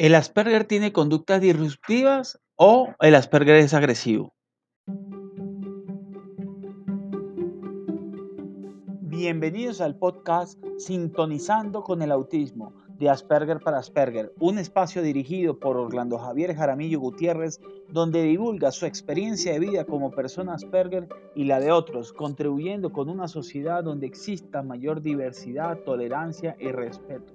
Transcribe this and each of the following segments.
¿El Asperger tiene conductas disruptivas o el Asperger es agresivo? Bienvenidos al podcast Sintonizando con el Autismo de Asperger para Asperger, un espacio dirigido por Orlando Javier Jaramillo Gutiérrez, donde divulga su experiencia de vida como persona Asperger y la de otros, contribuyendo con una sociedad donde exista mayor diversidad, tolerancia y respeto.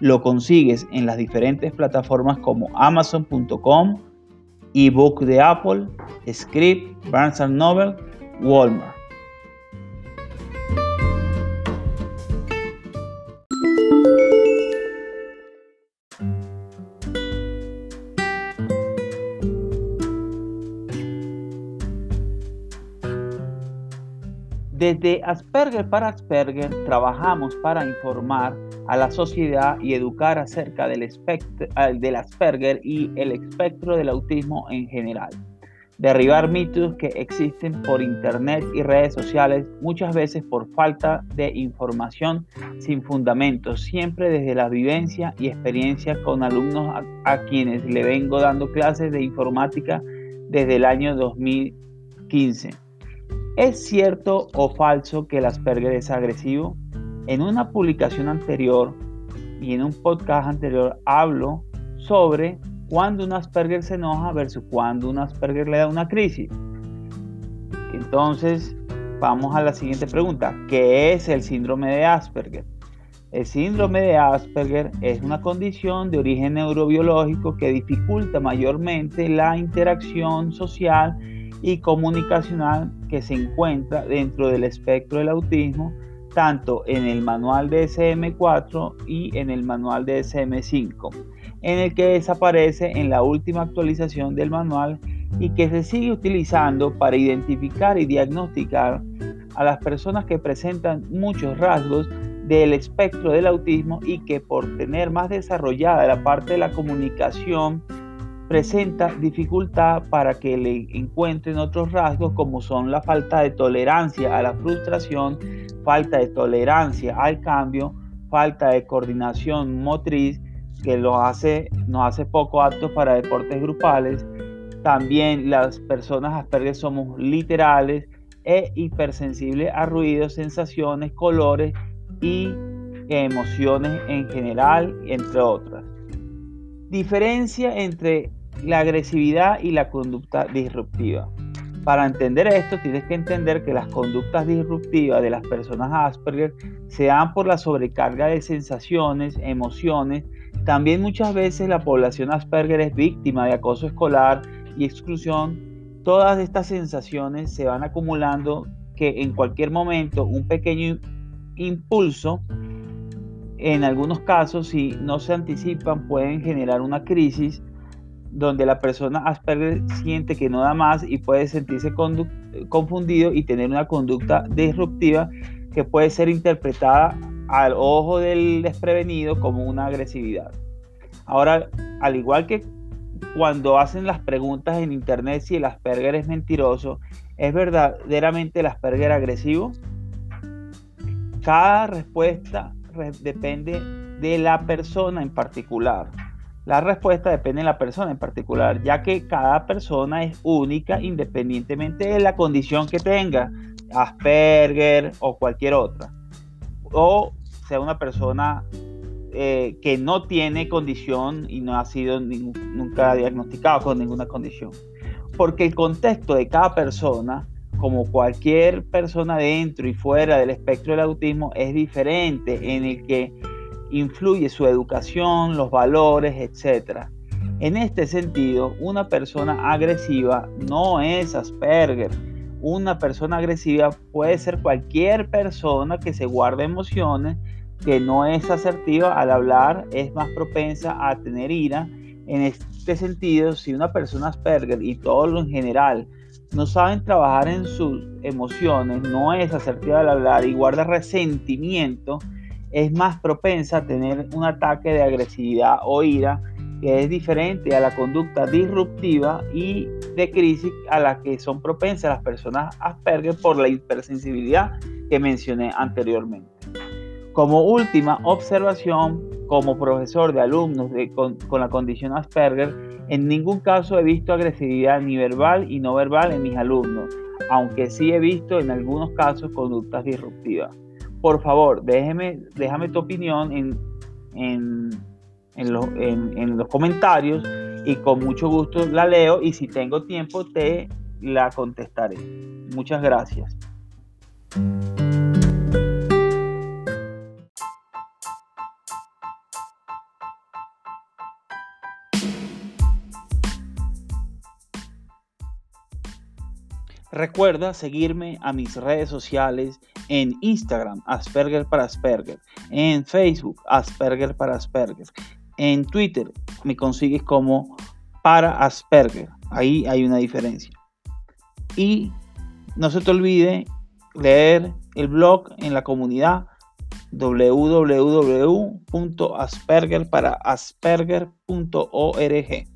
lo consigues en las diferentes plataformas como amazon.com, ebook de Apple, Script, Barnes Noble, Walmart. Desde Asperger para Asperger trabajamos para informar a la sociedad y educar acerca del, del Asperger y el espectro del autismo en general. Derribar mitos que existen por internet y redes sociales, muchas veces por falta de información sin fundamentos, siempre desde la vivencia y experiencia con alumnos a quienes le vengo dando clases de informática desde el año 2015. ¿Es cierto o falso que el Asperger es agresivo? En una publicación anterior y en un podcast anterior hablo sobre cuando un Asperger se enoja versus cuando un Asperger le da una crisis. Entonces, vamos a la siguiente pregunta. ¿Qué es el síndrome de Asperger? El síndrome de Asperger es una condición de origen neurobiológico que dificulta mayormente la interacción social y comunicacional que se encuentra dentro del espectro del autismo, tanto en el manual DSM-4 y en el manual DSM-5, en el que desaparece en la última actualización del manual y que se sigue utilizando para identificar y diagnosticar a las personas que presentan muchos rasgos del espectro del autismo y que por tener más desarrollada la parte de la comunicación presenta dificultad para que le encuentren otros rasgos como son la falta de tolerancia a la frustración, falta de tolerancia al cambio, falta de coordinación motriz que lo hace, nos hace poco aptos para deportes grupales. También las personas Asperger somos literales e hipersensibles a ruidos, sensaciones, colores y emociones en general, entre otras. Diferencia entre la agresividad y la conducta disruptiva. Para entender esto, tienes que entender que las conductas disruptivas de las personas Asperger se dan por la sobrecarga de sensaciones, emociones. También muchas veces la población Asperger es víctima de acoso escolar y exclusión. Todas estas sensaciones se van acumulando que en cualquier momento un pequeño impulso, en algunos casos si no se anticipan, pueden generar una crisis donde la persona Asperger siente que no da más y puede sentirse confundido y tener una conducta disruptiva que puede ser interpretada al ojo del desprevenido como una agresividad. Ahora, al igual que cuando hacen las preguntas en internet si el Asperger es mentiroso, ¿es verdaderamente el Asperger agresivo? Cada respuesta depende de la persona en particular. La respuesta depende de la persona en particular, ya que cada persona es única independientemente de la condición que tenga, Asperger o cualquier otra. O sea una persona eh, que no tiene condición y no ha sido nunca diagnosticado con ninguna condición. Porque el contexto de cada persona, como cualquier persona dentro y fuera del espectro del autismo, es diferente en el que influye su educación, los valores, etc. En este sentido, una persona agresiva no es Asperger. una persona agresiva puede ser cualquier persona que se guarde emociones, que no es asertiva al hablar, es más propensa a tener ira. En este sentido, si una persona Asperger y todo lo en general no saben trabajar en sus emociones, no es asertiva al hablar y guarda resentimiento, es más propensa a tener un ataque de agresividad o ira que es diferente a la conducta disruptiva y de crisis a la que son propensas las personas Asperger por la hipersensibilidad que mencioné anteriormente. Como última observación, como profesor de alumnos con, con, la condición Asperger, en ningún caso he visto agresividad ni verbal y no verbal en mis alumnos, aunque sí he visto en algunos casos conductas disruptivas. Por favor, déjeme, déjame tu opinión en, en en, los comentarios y con mucho gusto la leo y si tengo tiempo te la contestaré. Muchas gracias. Recuerda seguirme a mis redes sociales en Instagram, Asperger para Asperger, en Facebook, Asperger para Asperger, en Twitter me consigues como para Asperger. Ahí hay una diferencia. Y no se te olvide leer el blog en la comunidad www.aspergerparaasperger.org.